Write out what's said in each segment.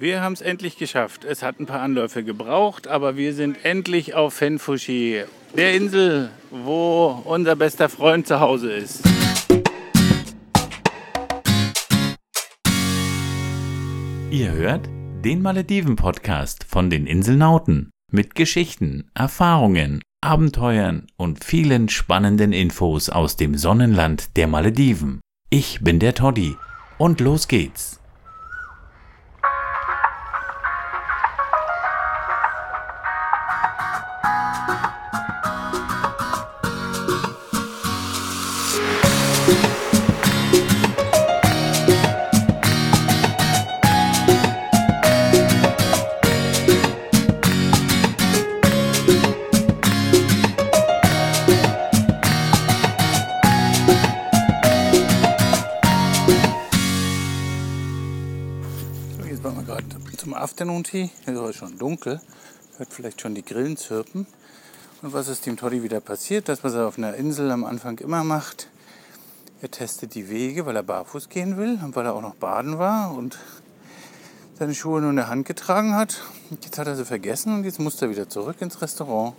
Wir haben es endlich geschafft. Es hat ein paar Anläufe gebraucht, aber wir sind endlich auf Fenfushi, der Insel, wo unser bester Freund zu Hause ist. Ihr hört den Malediven-Podcast von den Inselnauten mit Geschichten, Erfahrungen, Abenteuern und vielen spannenden Infos aus dem Sonnenland der Malediven. Ich bin der Toddy und los geht's. Zum Afternoon Tea. Es ist schon dunkel. Hört vielleicht schon die Grillen zirpen. Und was ist dem Toddy wieder passiert? Das, was er auf einer Insel am Anfang immer macht. Er testet die Wege, weil er barfuß gehen will und weil er auch noch baden war und seine Schuhe nur in der Hand getragen hat. Jetzt hat er sie vergessen und jetzt muss er wieder zurück ins Restaurant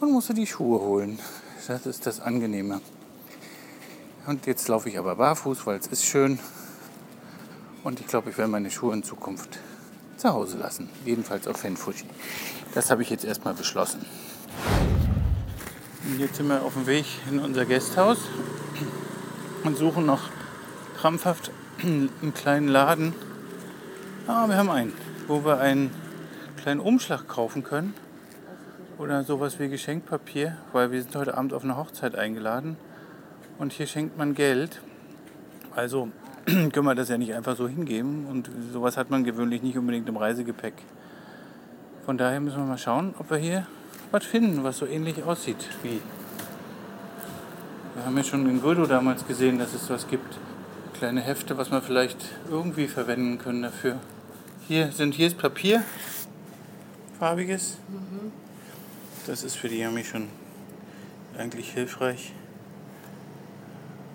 und muss er die Schuhe holen. Das ist das Angenehme. Und jetzt laufe ich aber barfuß, weil es ist schön. Und ich glaube, ich werde meine Schuhe in Zukunft zu Hause lassen. Jedenfalls auf Fenfushi. Das habe ich jetzt erstmal beschlossen. Und jetzt sind wir auf dem Weg in unser Gasthaus und suchen noch krampfhaft einen kleinen Laden. Ah, wir haben einen, wo wir einen kleinen Umschlag kaufen können. Oder sowas wie Geschenkpapier, weil wir sind heute Abend auf eine Hochzeit eingeladen. Und hier schenkt man Geld. Also können wir das ja nicht einfach so hingeben. Und sowas hat man gewöhnlich nicht unbedingt im Reisegepäck. Von daher müssen wir mal schauen, ob wir hier was finden, was so ähnlich aussieht wie. Wir haben ja schon in Guido damals gesehen, dass es was gibt. Kleine Hefte, was wir vielleicht irgendwie verwenden können dafür. Hier sind hier ist Papier, farbiges. Das ist für die Yami schon eigentlich hilfreich,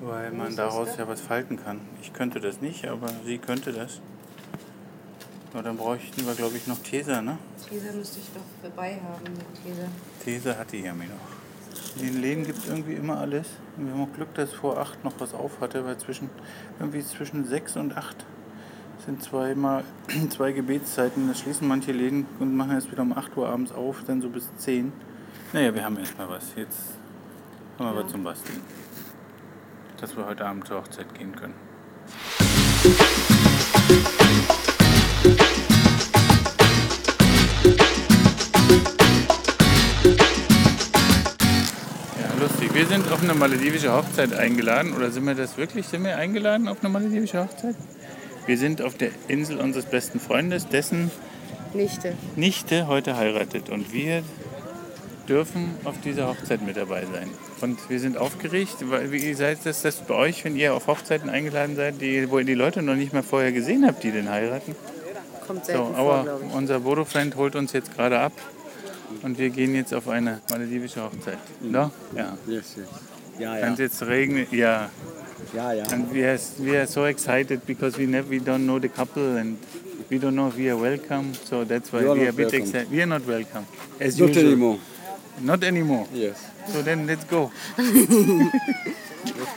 weil man daraus ja was falten kann. Ich könnte das nicht, aber sie könnte das. Nur dann bräuchten wir, glaube ich, noch Tesa, ne? Tesa müsste ich doch dabei haben Tesa. Tesa hat die Yami noch. In den Läden gibt es irgendwie immer alles. Und wir haben auch Glück, dass vor acht noch was auf hatte, weil zwischen, irgendwie zwischen sechs und acht sind zweimal zwei Gebetszeiten. Da schließen manche Läden und machen erst wieder um 8 Uhr abends auf, dann so bis 10. Naja, wir haben erstmal was. Jetzt haben wir Ja. was zum Basteln. Dass wir heute Abend zur Hochzeit gehen können. Ja, lustig. Wir sind auf eine maledivische Hochzeit eingeladen. Oder sind wir das wirklich? Sind wir eingeladen auf eine maledivische Hochzeit? Wir sind auf der Insel unseres besten Freundes, dessen Nichte. Nichte heute heiratet. Und wir dürfen auf dieser Hochzeit mit dabei sein. Und wir sind aufgeregt. weil- Wie seid das, das bei euch, wenn ihr auf Hochzeiten eingeladen seid, die, wo ihr die Leute noch nicht mal vorher gesehen habt, die den heiraten? Kommt So, selten vor, aber ich. unser Bodo-Friend holt uns jetzt gerade ab. Und wir gehen jetzt auf eine maledivische Hochzeit. No? Ja. Yes, yes. Ja, ja. Und jetzt regnet, ja. Ja, ja. And we are, we are so excited because we never, we don't know the couple and we don't know if we are welcome. So that's why You are we are a bit excited. We are not welcome. As Not usual. anymore. Not anymore. Yes. So then let's go.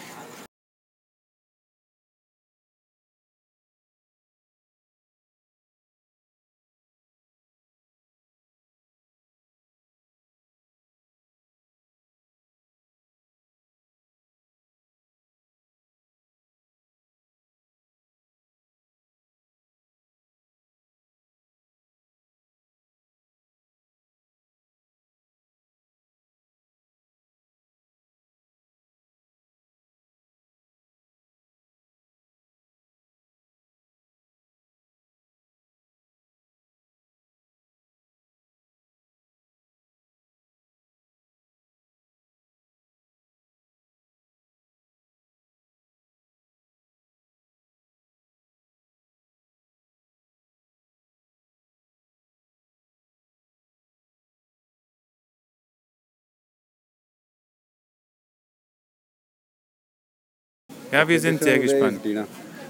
Ja, wir sind sehr gespannt.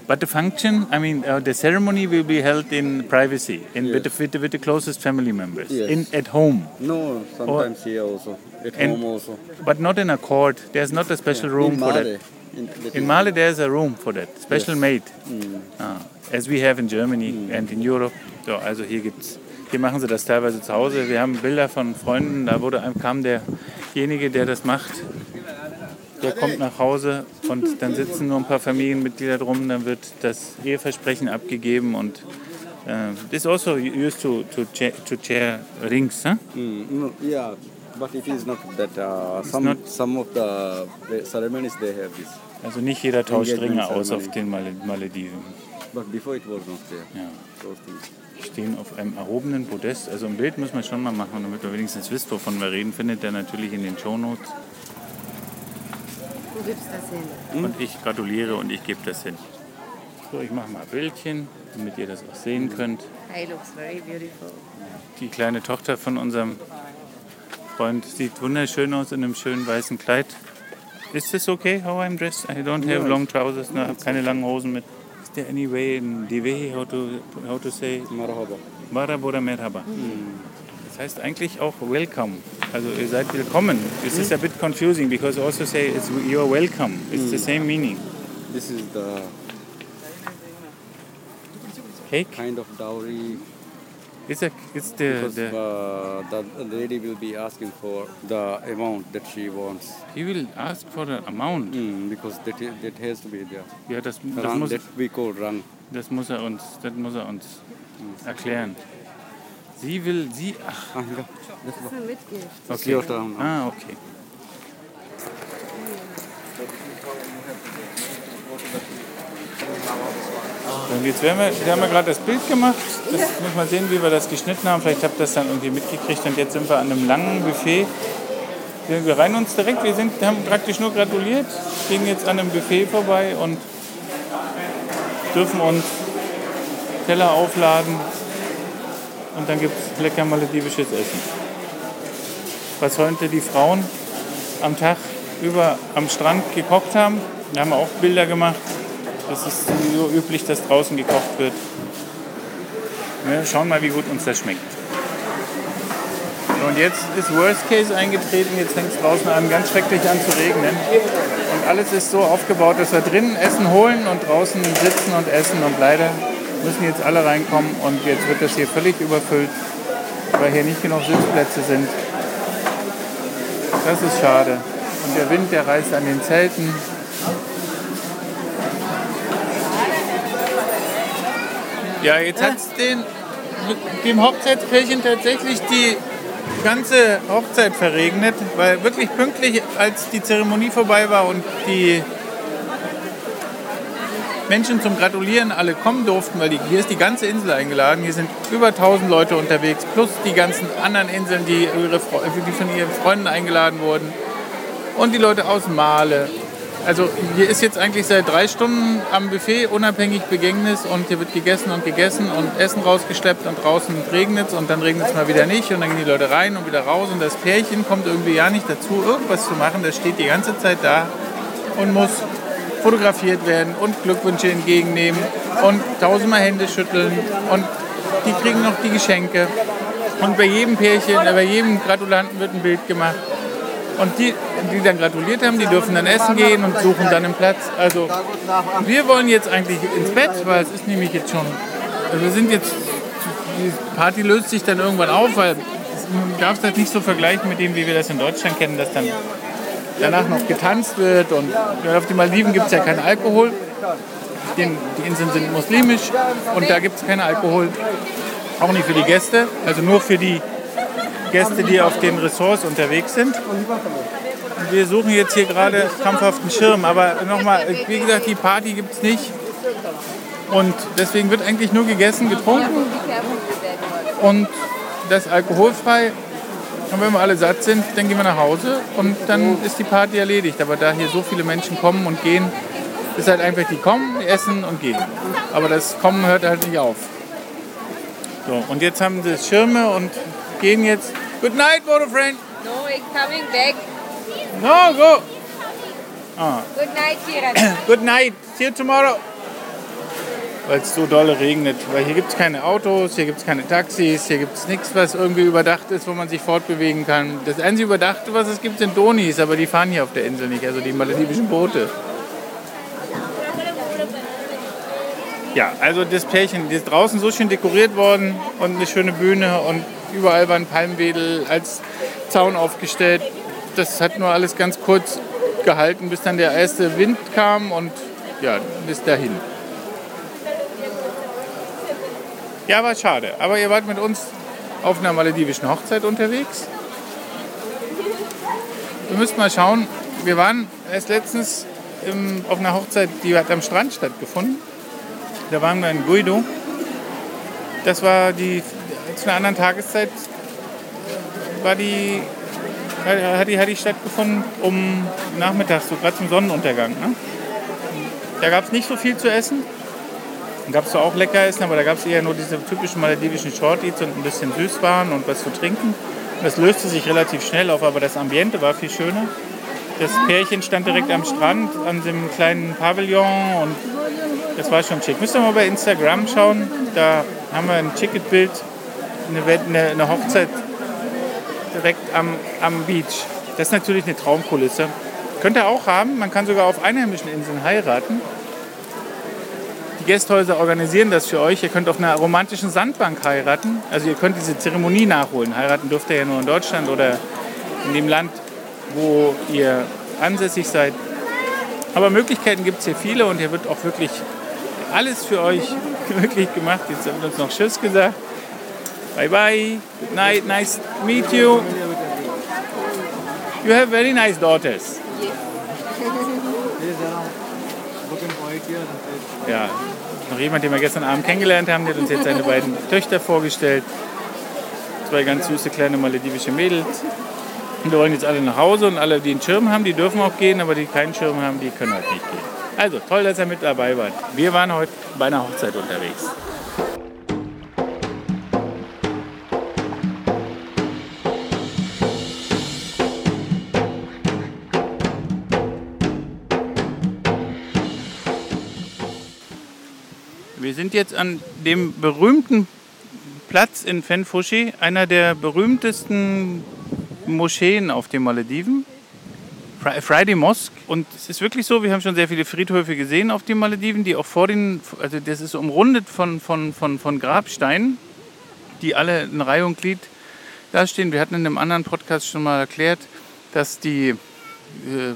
But the function, I mean, uh, the ceremony will be held in privacy, in with, the, with, the, with the closest family members, Yes. in at home, No, sometimes here also, at And- home also. but not in a court. There's not a special room in for Male, that. In, In Mali, there's a room for that, special Yes. made, ah, as we have in Germany and in Europe. So, also hier gibt's, hier machen sie das teilweise zu Hause. Wir haben Bilder von Freunden, da wurde, einem- kam derjenige, der das macht, der kommt nach Hause und dann sitzen nur ein paar Familienmitglieder drum, dann wird das Eheversprechen abgegeben und uh, this also used to, to, chair, to chair rings, huh? Mm, no, yeah, but it is not that. Uh, some not- some of the the ceremonies they have this, Also nicht jeder tauscht Ringe aus auf den Male- Malediven. but before it was not there. Ja. Those things. stehen auf einem erhobenen Podest. Also ein Bild muss man schon mal machen, damit ihr wenigstens wisst, wovon wir reden. Findet ihr natürlich in den Shownotes. Wo gibt's das hin? Und ich gratuliere und ich gebe das hin. So, ich mache mal ein Bildchen, damit ihr das auch sehen könnt. Hey, looks very beautiful. Die kleine Tochter von unserem Freund sieht wunderschön aus in einem schönen weißen Kleid. Ist das okay, how I'm dressed? I don't have long trousers, no, I have keine langen Hosen mit. Is there any way in Divehi how to, how to say Marhaba. Marhaba oder Merhaba. Das heißt eigentlich auch welcome. Also ihr seid willkommen. This is a bit confusing because also say it's you're welcome. It's the same meaning. This is the Cake kind of dowry is a it's the, because the uh, the lady will be asking for the amount that she wants. he will ask for an amount. Mm, because that that has to be there. Ja, das, das Rang, muss that we call run. das muss er uns das muss er uns erklären. Sie will sie ach Ah, ja. Das ist eine Mitgift. okay. turn. Ah, okay. Und jetzt werden wir, wir haben ja gerade das Bild gemacht. Das muss man sehen, wie wir das geschnitten haben. Vielleicht habt ihr das dann irgendwie mitgekriegt. Und jetzt sind wir an einem langen Buffet. Wir, reihen uns direkt, wir sind, haben praktisch nur gratuliert, gehen jetzt an einem Buffet vorbei und dürfen uns Teller aufladen. Und dann gibt es lecker maledivisches Essen. Was heute die Frauen am Tag über am Strand gekocht haben. Da haben wir auch Bilder gemacht. Das ist so üblich, dass draußen gekocht wird. Wir schauen mal, wie gut uns das schmeckt. Und jetzt ist Worst Case eingetreten. Jetzt fängt es draußen an, ganz schrecklich an zu regnen. Und alles ist so aufgebaut, dass wir drinnen Essen holen und draußen sitzen und essen. Und leider müssen jetzt alle reinkommen. Und jetzt wird das hier völlig überfüllt, weil hier nicht genug Sitzplätze sind. Das ist schade. Und der Wind, der reißt an den Zelten. Ja, jetzt hat es dem Hochzeitspärchen tatsächlich die ganze Hochzeit verregnet, weil wirklich pünktlich, als die Zeremonie vorbei war und die Menschen zum Gratulieren alle kommen durften, weil die, hier ist die ganze Insel eingeladen. Hier sind über 1000 Leute unterwegs, plus die ganzen anderen Inseln, die, ihre, Fre- die von ihren Freunden eingeladen wurden. Und die Leute aus Male. Also hier ist jetzt eigentlich seit drei Stunden am Buffet unabhängig Begängnis und hier wird gegessen und gegessen und Essen rausgeschleppt und draußen regnet es und dann regnet es mal wieder nicht und dann gehen die Leute rein und wieder raus und das Pärchen kommt irgendwie ja nicht dazu, irgendwas zu machen. Das steht die ganze Zeit da und muss fotografiert werden und Glückwünsche entgegennehmen und tausendmal Hände schütteln und die kriegen noch die Geschenke. Und bei jedem Pärchen, äh, bei jedem Gratulanten wird ein Bild gemacht. Und die, die dann gratuliert haben, die dürfen dann essen gehen und suchen dann einen Platz. Also wir wollen jetzt eigentlich ins Bett, weil es ist nämlich jetzt schon, also wir sind jetzt, die Party löst sich dann irgendwann auf, weil man darf das nicht so vergleichen mit dem, wie wir das in Deutschland kennen, dass dann danach noch getanzt wird und auf den Maldiven gibt es ja keinen Alkohol. Den, die Inseln sind muslimisch und da gibt es keinen Alkohol. Auch nicht für die Gäste, also nur für die Gäste, die auf den Ressorts unterwegs sind. Wir suchen jetzt hier gerade krampfhaft einen Schirm, aber nochmal, wie gesagt, die Party gibt es nicht. Und deswegen wird eigentlich nur gegessen, getrunken und das alkoholfrei. Und wenn wir alle satt sind, dann gehen wir nach Hause und dann ist die Party erledigt. Aber da hier so viele Menschen kommen und gehen, ist halt einfach, die kommen, essen und gehen. Aber das Kommen hört halt nicht auf. So, und jetzt haben sie Schirme und gehen jetzt. Good night, friend. No, it's coming back. No, go. Ah, Good night, Kiran. good night. See you tomorrow. Weil es so dolle regnet. Weil hier gibt es keine Autos, hier gibt es keine Taxis, hier gibt es nichts, was irgendwie überdacht ist, wo man sich fortbewegen kann. Das einzige Überdachte, was es gibt, sind Donis, aber die fahren hier auf der Insel nicht, also die maledivischen Boote. Ja, also das Pärchen, die ist draußen so schön dekoriert worden und eine schöne Bühne und überall waren Palmwedel als Zaun aufgestellt. Das hat nur alles ganz kurz gehalten, bis dann der erste Wind kam und ja, bis dahin. Ja, war schade. Aber ihr wart mit uns auf einer maledivischen Hochzeit unterwegs. Wir müssten mal schauen. Wir waren erst letztens im, auf einer Hochzeit, die hat am Strand stattgefunden. Da waren wir in Guido. Das war die, zu einer anderen Tageszeit war die, hat die, hat die stattgefunden um nachmittags, so gerade zum Sonnenuntergang. Ne? Da gab es nicht so viel zu essen. Gab es zwar auch lecker Essen, aber da gab es eher nur diese typischen maledivischen Shorties und ein bisschen Süßwaren und was zu trinken. Das löste sich relativ schnell auf, aber das Ambiente war viel schöner. Das Pärchen stand direkt am Strand an dem kleinen Pavillon und das war schon schick. Müsst ihr mal bei Instagram schauen, da haben wir ein Ticketbild, eine, eine, Hochzeit direkt am, am Beach. Das ist natürlich eine Traumkulisse. Könnt ihr auch haben, man kann sogar auf einheimischen Inseln heiraten. Die Gästhäuser organisieren das für euch. Ihr könnt auf einer romantischen Sandbank heiraten. Also ihr könnt diese Zeremonie nachholen. Heiraten dürft ihr ja nur in Deutschland oder in dem Land, wo ihr ansässig seid. Aber Möglichkeiten gibt es hier viele und hier wird auch wirklich alles für euch möglich gemacht. Jetzt wird uns noch Tschüss gesagt. Bye bye. Good night. Nice to meet you. You have very nice daughters. Ja, noch jemand, den wir gestern Abend kennengelernt haben, der hat uns jetzt seine beiden Töchter vorgestellt. Zwei ganz süße kleine maledivische Mädels. Und wir wollen jetzt alle nach Hause und alle, die einen Schirm haben, die dürfen auch gehen, aber die keinen Schirm haben, die können halt nicht gehen. Also, toll, dass ihr mit dabei wart. Wir waren heute bei einer Hochzeit unterwegs. Sind jetzt an dem berühmten Platz in Fenfushi, einer der berühmtesten Moscheen auf den Malediven. Fri- Friday Mosque. Und es ist wirklich so, wir haben schon sehr viele Friedhöfe gesehen auf den Malediven, die auch vor den, also das ist umrundet von, von, von, von Grabsteinen, die alle in Reihe und Glied dastehen. Wir hatten in einem anderen Podcast schon mal erklärt, dass, die, äh,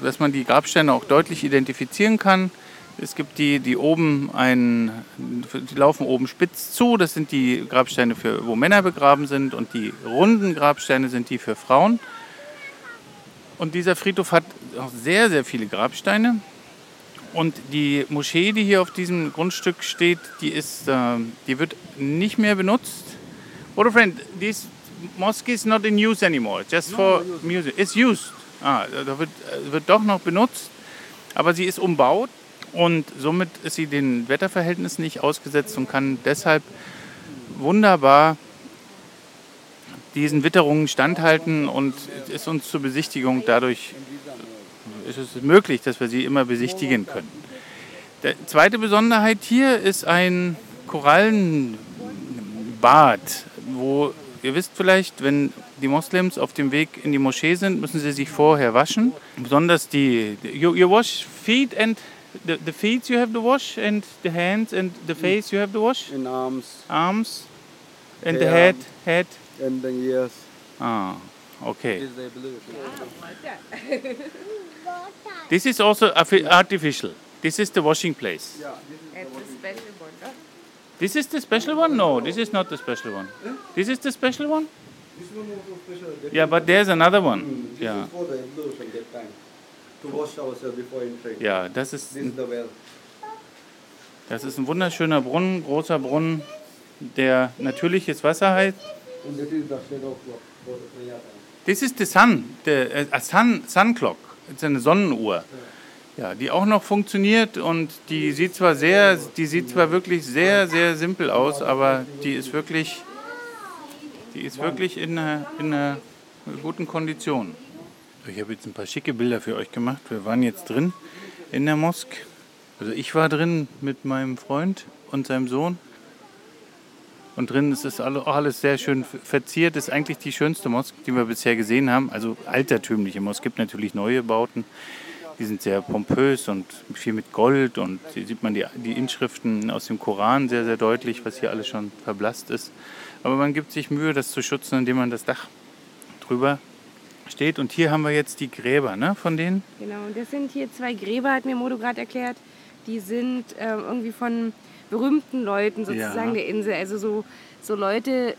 dass man die Grabsteine auch deutlich identifizieren kann. Es gibt die, die oben ein, die laufen oben spitz zu. Das sind die Grabsteine, für, wo Männer begraben sind. Und die runden Grabsteine sind die für Frauen. Und dieser Friedhof hat auch sehr, sehr viele Grabsteine. Und die Moschee, die hier auf diesem Grundstück steht, die, ist, äh, die wird nicht mehr benutzt. What friend, this mosque is not in use anymore, just for music. It's used. Ah, da wird, äh, wird doch noch benutzt, aber sie ist umbaut und somit ist sie den Wetterverhältnissen nicht ausgesetzt und kann deshalb wunderbar diesen Witterungen standhalten und ist uns zur Besichtigung dadurch ist es möglich, dass wir sie immer besichtigen können. Die zweite Besonderheit hier ist ein Korallenbad, wo ihr wisst vielleicht, wenn die Moslems auf dem Weg in die Moschee sind, müssen sie sich vorher waschen. Besonders die, you, you wash feet and the, the feet you have to wash and the hands and the face you have to wash, In arms arms and the Yeah. head, head. and the ears. Ah, okay. Is the blue. This is also artificial. This is the washing place. And the special one. This is the special one? No, this is not the special one. This is the special one? This one also special. Yeah, but there's another one. This Yeah, To wash ourselves before entering. ja, das ist, This is the well. das ist ein wunderschöner Brunnen, großer Brunnen, der natürliches Wasser heißt. And this is the shadow clock for the. This is the sun, the uh, sun, sun clock. Das ist eine Sonnenuhr. Ja, die auch noch funktioniert und die sieht zwar sehr, die sieht zwar wirklich sehr, sehr simpel aus, aber die ist wirklich, die ist wirklich in einer, in einer guten Kondition. Ich habe jetzt ein paar schicke Bilder für euch gemacht. Wir waren jetzt drin in der Mosk. Also ich war drin mit meinem Freund und seinem Sohn. Und drin ist auch alles sehr schön verziert. Das ist eigentlich die schönste Moschee, die wir bisher gesehen haben. Also altertümliche Moschee. Es gibt natürlich neue Bauten. Die sind sehr pompös und viel mit Gold. Und hier sieht man die, die Inschriften aus dem Koran sehr, sehr deutlich, was hier alles schon verblasst ist. Aber man gibt sich Mühe, das zu schützen, indem man das Dach drüber steht. Und hier haben wir jetzt die Gräber ne, von denen. Genau, und das sind hier zwei Gräber, hat mir Modo gerade erklärt. Die sind ähm, irgendwie von berühmten Leuten sozusagen Ja. der Insel. Also so, so Leute,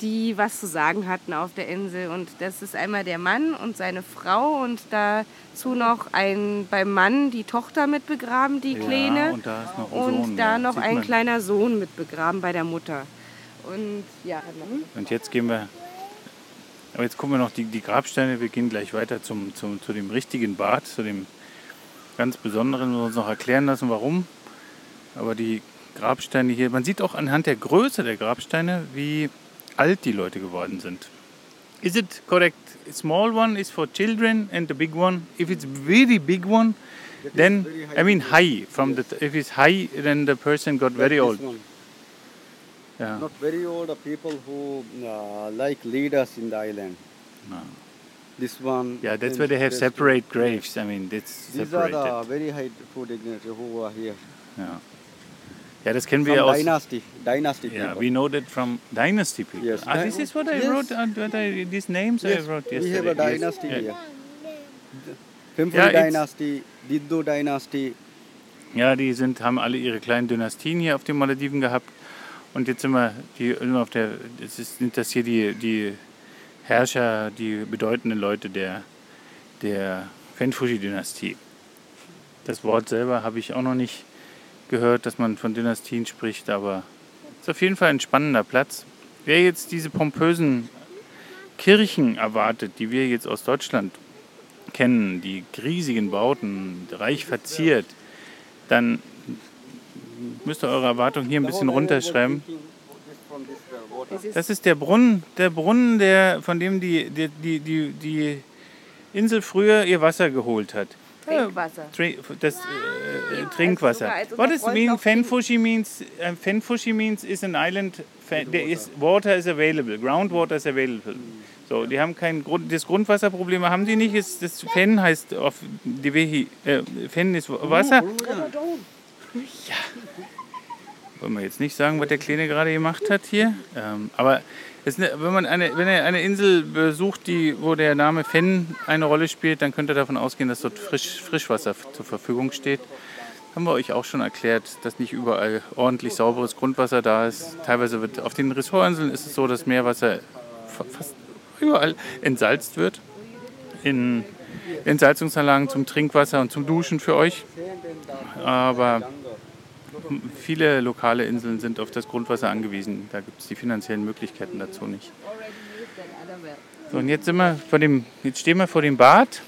die was zu sagen hatten auf der Insel. Und das ist einmal der Mann und seine Frau und dazu noch ein beim Mann die Tochter mit begraben, die Kleine. Ja, und da ist noch ein Und Sohn. da ja. noch Sieht ein man. kleiner Sohn mit begraben bei der Mutter. Und ja, Und jetzt gehen wir. Aber jetzt gucken wir noch die, die Grabsteine. Wir gehen gleich weiter zum, zum, zu dem richtigen Bad, zu dem ganz besonderen. Wir uns noch erklären lassen, warum. Aber die Grabsteine hier, man sieht auch anhand der Größe der Grabsteine, wie alt die Leute geworden sind. Is it correct? A small one is for children and the big one. If it's very big one, then I mean high. From the if it's high, then the person got very This old. one. Yeah. Not very old, are people who uh, like leaders in the island. No. This one. Yeah, that's and why they have separate graves. I mean, it's two. These are the very high food dignitaries who are here. Yeah. ja, das kennen From wir aus. dynasty, dynasty Yeah, people. we know that from dynasty people. Yes. Ah, this is what I Yes. wrote. Uh, what I, these names I Yes, wrote we have a dynasty Yeah. here. Pimple Yeah, it's- dynasty, Diddu dynasty. Ja, die sind, haben alle ihre kleinen Dynastien hier auf den Malediven gehabt. Und jetzt sind wir, die, immer auf der, das ist, sind das hier die, die Herrscher, die bedeutenden Leute der, der Fenfushi-Dynastie. Das Wort selber habe ich auch noch nicht gehört, dass man von Dynastien spricht, aber es ist auf jeden Fall ein spannender Platz. Wer jetzt diese pompösen Kirchen erwartet, die wir jetzt aus Deutschland kennen, die riesigen Bauten, reich verziert, dann müsst ihr eure Erwartungen hier ein bisschen runterschreiben. Das ist der Brunnen, der Brunnen, der, von dem die, die, die, die, die Insel früher ihr Wasser geholt hat. Trinkwasser. Tri- Das äh, sogar Trinkwasser. als unser What does Freund mean Fenfushi means? Uh, Fenfushi means is an island. fa- There is water is available. Groundwater is available. So, die haben kein Grund, das Grundwasserproblem haben die nicht. Ist, das Fen heißt auf die Wehi, äh, Fen ist Wasser. Wollen wir jetzt nicht sagen, was der Kleine gerade gemacht hat hier. Ähm, aber eine, wenn, man eine, wenn er eine Insel besucht, die, wo der Name Fenn eine Rolle spielt, dann könnt ihr davon ausgehen, dass dort Frisch, Frischwasser zur Verfügung steht. Haben wir euch auch schon erklärt, dass nicht überall ordentlich sauberes Grundwasser da ist. Teilweise wird auf den Ressortinseln ist es so, dass Meerwasser fa- fast überall entsalzt wird. In Entsalzungsanlagen zum Trinkwasser und zum Duschen für euch. Aber viele lokale Inseln sind auf das Grundwasser angewiesen. Da gibt es die finanziellen Möglichkeiten dazu nicht. So, und jetzt sind wir vor dem, jetzt stehen wir vor dem Bad.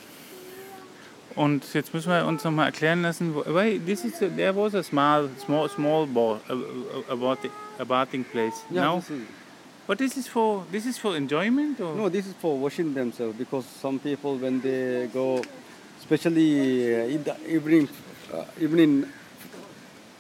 Und jetzt müssen wir uns nochmal erklären lassen, wo, why this is there was a small, small, small bar, a, a, a, bathing- place. Yeah, Now, this is- what this is for? This is for enjoyment or? No, this is for washing themselves because some people when they go, especially uh, in the evening, uh, evening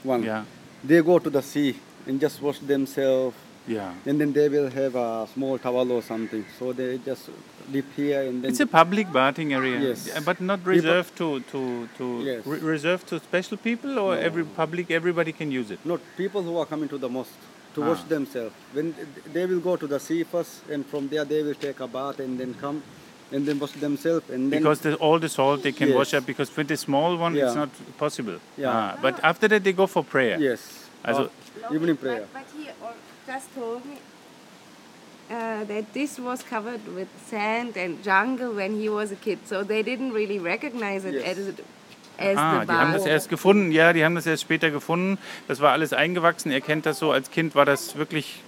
one, Yeah, they go to the sea and just wash themselves, yeah. and then they will have a small towel or something. So they just dip here and then. It's a public bathing area, Yes. but not reserved to to to Yes. re- reserved to special people or every public. Everybody can use it. not people who are coming to the mosque to Ah. wash themselves. When they will go to the sea first, and from there they will take a bath and then come and then wash themselves and then. Because the, all the salt they can wash Yes. up. Because with the small one, it's Yeah. not possible. Yeah. Ah, but after that, they go for prayer. yes. Also- uh, evening prayer. But, but he just told me uh, that this was covered with sand and jungle when he was a kid, so they didn't really recognize it Yes. as, as Ah, the die haben das erst gefunden. Ja, die haben das erst später gefunden. Das war alles eingewachsen. Er kennt das so. Als Kind war das wirklich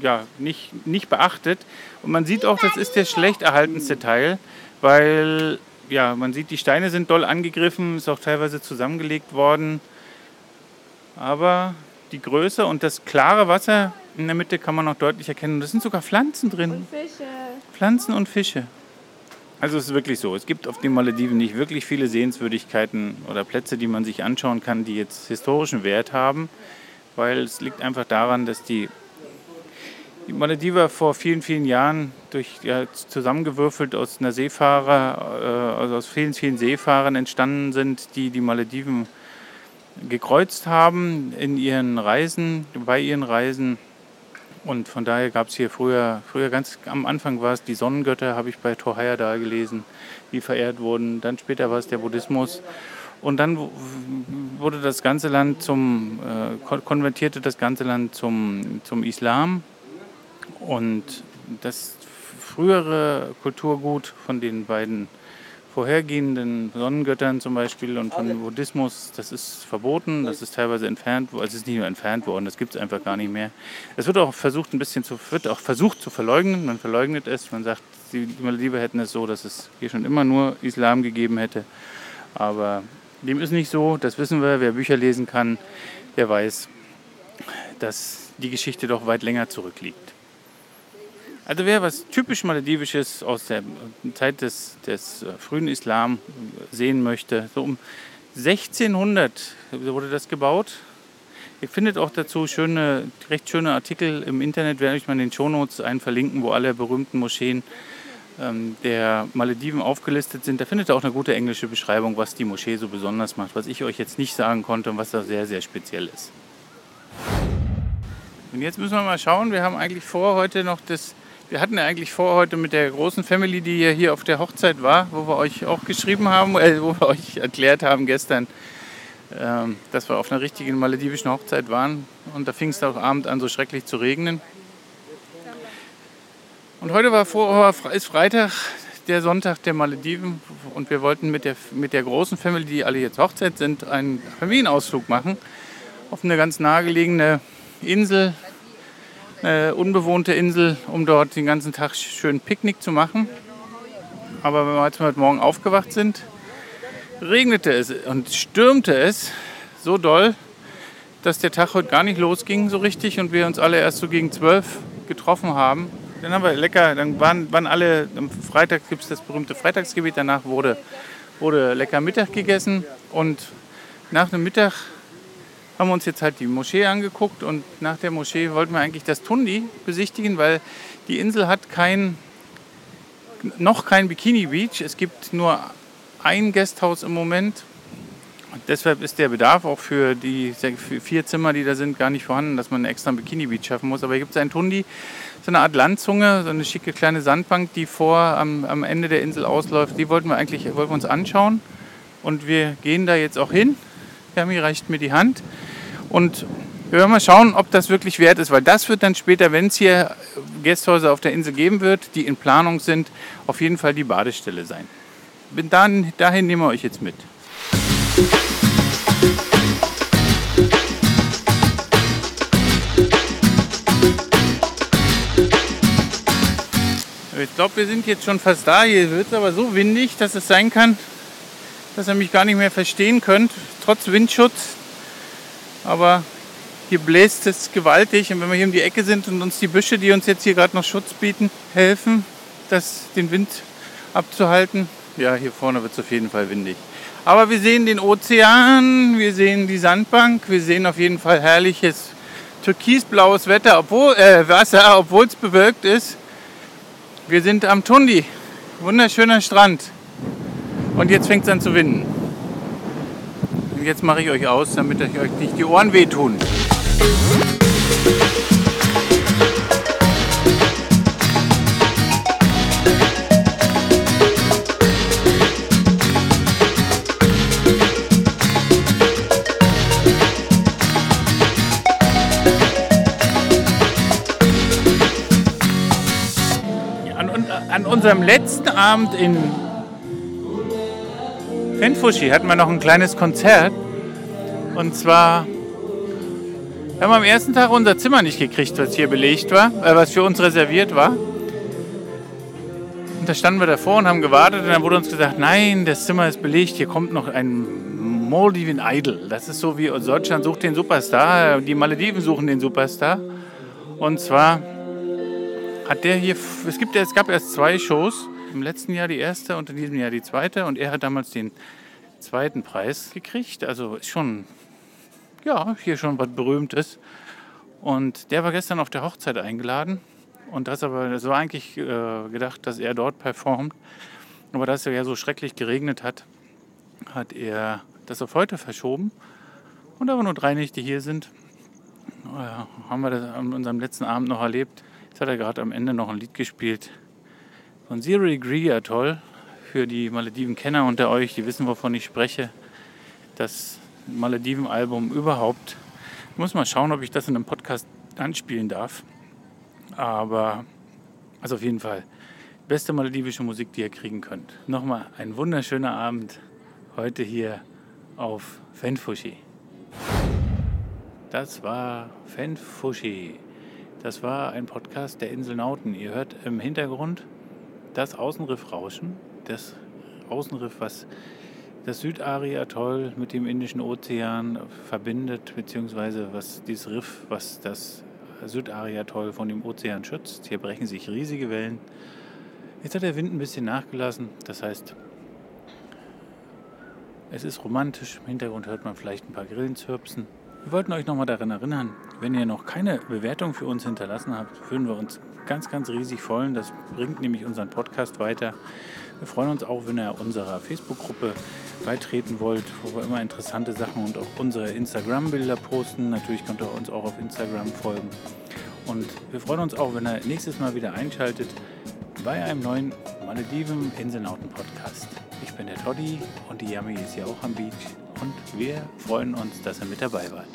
ja, nicht, nicht beachtet. Und man sieht auch, das ist der schlecht erhaltenste Teil, weil ja, man sieht, die Steine sind doll angegriffen, ist auch teilweise zusammengelegt worden. Aber die Größe und das klare Wasser in der Mitte kann man noch deutlich erkennen. Da sind sogar Pflanzen drin. Fische. Pflanzen und Fische. Also es ist wirklich so. Es gibt auf den Malediven nicht wirklich viele Sehenswürdigkeiten oder Plätze, die man sich anschauen kann, die jetzt historischen Wert haben. weil es liegt einfach daran, dass die, die Malediver vor vielen, vielen Jahren durch ja, zusammengewürfelt aus einer Seefahrer, äh, also aus vielen, vielen Seefahrern entstanden sind, die die Malediven gekreuzt haben in ihren Reisen, bei ihren Reisen. Und von daher gab es hier früher, früher ganz am Anfang war es die Sonnengötter, habe ich bei Tohaya da gelesen, die verehrt wurden. Dann später war es der Buddhismus. Und dann wurde das ganze Land zum, äh, konvertierte das ganze Land zum, zum Islam. Und das frühere Kulturgut von den beiden vorhergehenden Sonnengöttern zum Beispiel und von Buddhismus, das ist verboten, das ist teilweise entfernt, also es ist nicht nur entfernt worden, das gibt es einfach gar nicht mehr. Es wird auch versucht, ein bisschen zu, wird auch versucht zu verleugnen, man verleugnet es, man sagt, die Malediver hätten es so, dass es hier schon immer nur Islam gegeben hätte, aber dem ist nicht so, das wissen wir, wer Bücher lesen kann, der weiß, dass die Geschichte doch weit länger zurückliegt. Also wer was typisch Maledivisches aus der Zeit des, des äh, frühen Islam sehen möchte, so um 1600 wurde das gebaut. Ihr findet auch dazu schöne, recht schöne Artikel im Internet, werde ich mal in den Shownotes einen verlinken, wo alle berühmten Moscheen ähm, der Malediven aufgelistet sind. Da findet ihr auch eine gute englische Beschreibung, was die Moschee so besonders macht, was ich euch jetzt nicht sagen konnte und was da sehr, sehr speziell ist. Und jetzt müssen wir mal schauen, wir haben eigentlich vor, heute noch das wir hatten ja eigentlich vor, heute mit der großen Family, die ja hier auf der Hochzeit war, wo wir euch auch geschrieben haben, äh, wo wir euch erklärt haben gestern, äh, dass wir auf einer richtigen maledivischen Hochzeit waren. Und da fing es auch Abend an, so schrecklich zu regnen. Und heute war vor, ist Freitag, der Sonntag der Malediven. Und wir wollten mit der, mit der großen Family, die alle jetzt Hochzeit sind, einen Familienausflug machen auf eine ganz nahegelegene Insel äh, unbewohnte Insel, um dort den ganzen Tag schön Picknick zu machen. Aber als wir heute Morgen aufgewacht sind, regnete es und stürmte es so doll, dass der Tag heute gar nicht losging so richtig und wir uns alle erst so gegen zwölf getroffen haben. Dann haben wir lecker, dann waren, waren alle, am Freitag gibt es das berühmte Freitagsgebet, danach wurde, wurde lecker Mittag gegessen und nach dem Mittag haben wir uns jetzt halt die Moschee angeguckt und nach der Moschee wollten wir eigentlich das Tundi besichtigen, weil die Insel hat kein, noch kein Bikini Beach. Es gibt nur ein Gasthaus im Moment. Und deshalb ist der Bedarf auch für die vier Zimmer, die da sind, gar nicht vorhanden, dass man einen extra Bikini Beach schaffen muss. Aber hier gibt es ein Tundi, so eine Art Landzunge, so eine schicke kleine Sandbank, die vor am, am Ende der Insel ausläuft. Die wollten wir eigentlich wollten wir uns anschauen. Und wir gehen da jetzt auch hin. Hermi reicht mir die Hand. Und wir werden mal schauen, ob das wirklich wert ist, weil das wird dann später, wenn es hier Gästhäuser auf der Insel geben wird, die in Planung sind, auf jeden Fall die Badestelle sein. Bin dann, dahin nehmen wir euch jetzt mit. Ich glaube, wir sind jetzt schon fast da. Hier wird es aber so windig, dass es sein kann, dass ihr mich gar nicht mehr verstehen könnt. Trotz Windschutz aber hier bläst es gewaltig und wenn wir hier um die Ecke sind und uns die Büsche, die uns jetzt hier gerade noch Schutz bieten, helfen, das, den Wind abzuhalten, ja, hier vorne wird es auf jeden Fall windig. Aber wir sehen den Ozean, wir sehen die Sandbank, wir sehen auf jeden Fall herrliches türkisblaues Wetter, obwohl, äh, Wasser, obwohl es bewölkt ist. Wir sind am Tundi, wunderschöner Strand. Und jetzt fängt es an zu winden jetzt mache ich euch aus, damit euch nicht die Ohren wehtun. an unserem letzten Abend in Renfushi hatten wir noch ein kleines Konzert. Und zwar haben wir am ersten Tag unser Zimmer nicht gekriegt, was hier belegt war, äh, was für uns reserviert war. Und da standen wir davor und haben gewartet und dann wurde uns gesagt, nein, das Zimmer ist belegt, hier kommt noch ein Maldiven Idol. Das ist so wie Deutschland sucht den Superstar, die Malediven suchen den Superstar. Und zwar hat der hier, es, gibt, es gab erst zwei Shows im letzten Jahr die erste und in diesem Jahr die zweite. Und er hat damals den zweiten Preis gekriegt. Also ist schon ja, hier schon was Berühmtes. Und der war gestern auf der Hochzeit eingeladen. Und das aber, das war eigentlich äh, gedacht, dass er dort performt. Aber da es ja so schrecklich geregnet hat, hat er das auf heute verschoben. Und da wir nur drei Nächte hier sind, ja, haben wir das an unserem letzten Abend noch erlebt. Jetzt hat er gerade am Ende noch ein Lied gespielt von Zero Degree Atoll. Für die Malediven-Kenner unter euch, die wissen, wovon ich spreche. Das Malediven-Album überhaupt. Ich muss mal schauen, ob ich das in einem Podcast anspielen darf. Aber, also auf jeden Fall, beste maledivische Musik, die ihr kriegen könnt. Nochmal ein wunderschöner Abend heute hier auf Fenfushi. Das war Fenfushi. Das war ein Podcast der Insel Nauten. Ihr hört im Hintergrund das Außenriff rauschen. Das Außenriff, was das Südari-Atoll mit dem Indischen Ozean verbindet, beziehungsweise was dieses Riff, was das Südari-Atoll von dem Ozean schützt. Hier brechen sich riesige Wellen. Jetzt hat der Wind ein bisschen nachgelassen, das heißt, es ist romantisch. Im Hintergrund hört man vielleicht ein paar Grillen zirpsen. Wir wollten euch nochmal daran erinnern, wenn ihr noch keine Bewertung für uns hinterlassen habt, würden wir uns ganz, ganz riesig freuen. Das bringt nämlich unseren Podcast weiter. Wir freuen uns auch, wenn ihr unserer Facebook-Gruppe beitreten wollt, wo wir immer interessante Sachen und auch unsere Instagram-Bilder posten. Natürlich könnt ihr uns auch auf Instagram folgen. Und wir freuen uns auch, wenn ihr nächstes Mal wieder einschaltet bei einem neuen Malediven Inselnauten Podcast. Ich bin der Toddy und die Yami ist hier auch am Beach und wir freuen uns, dass ihr mit dabei wart.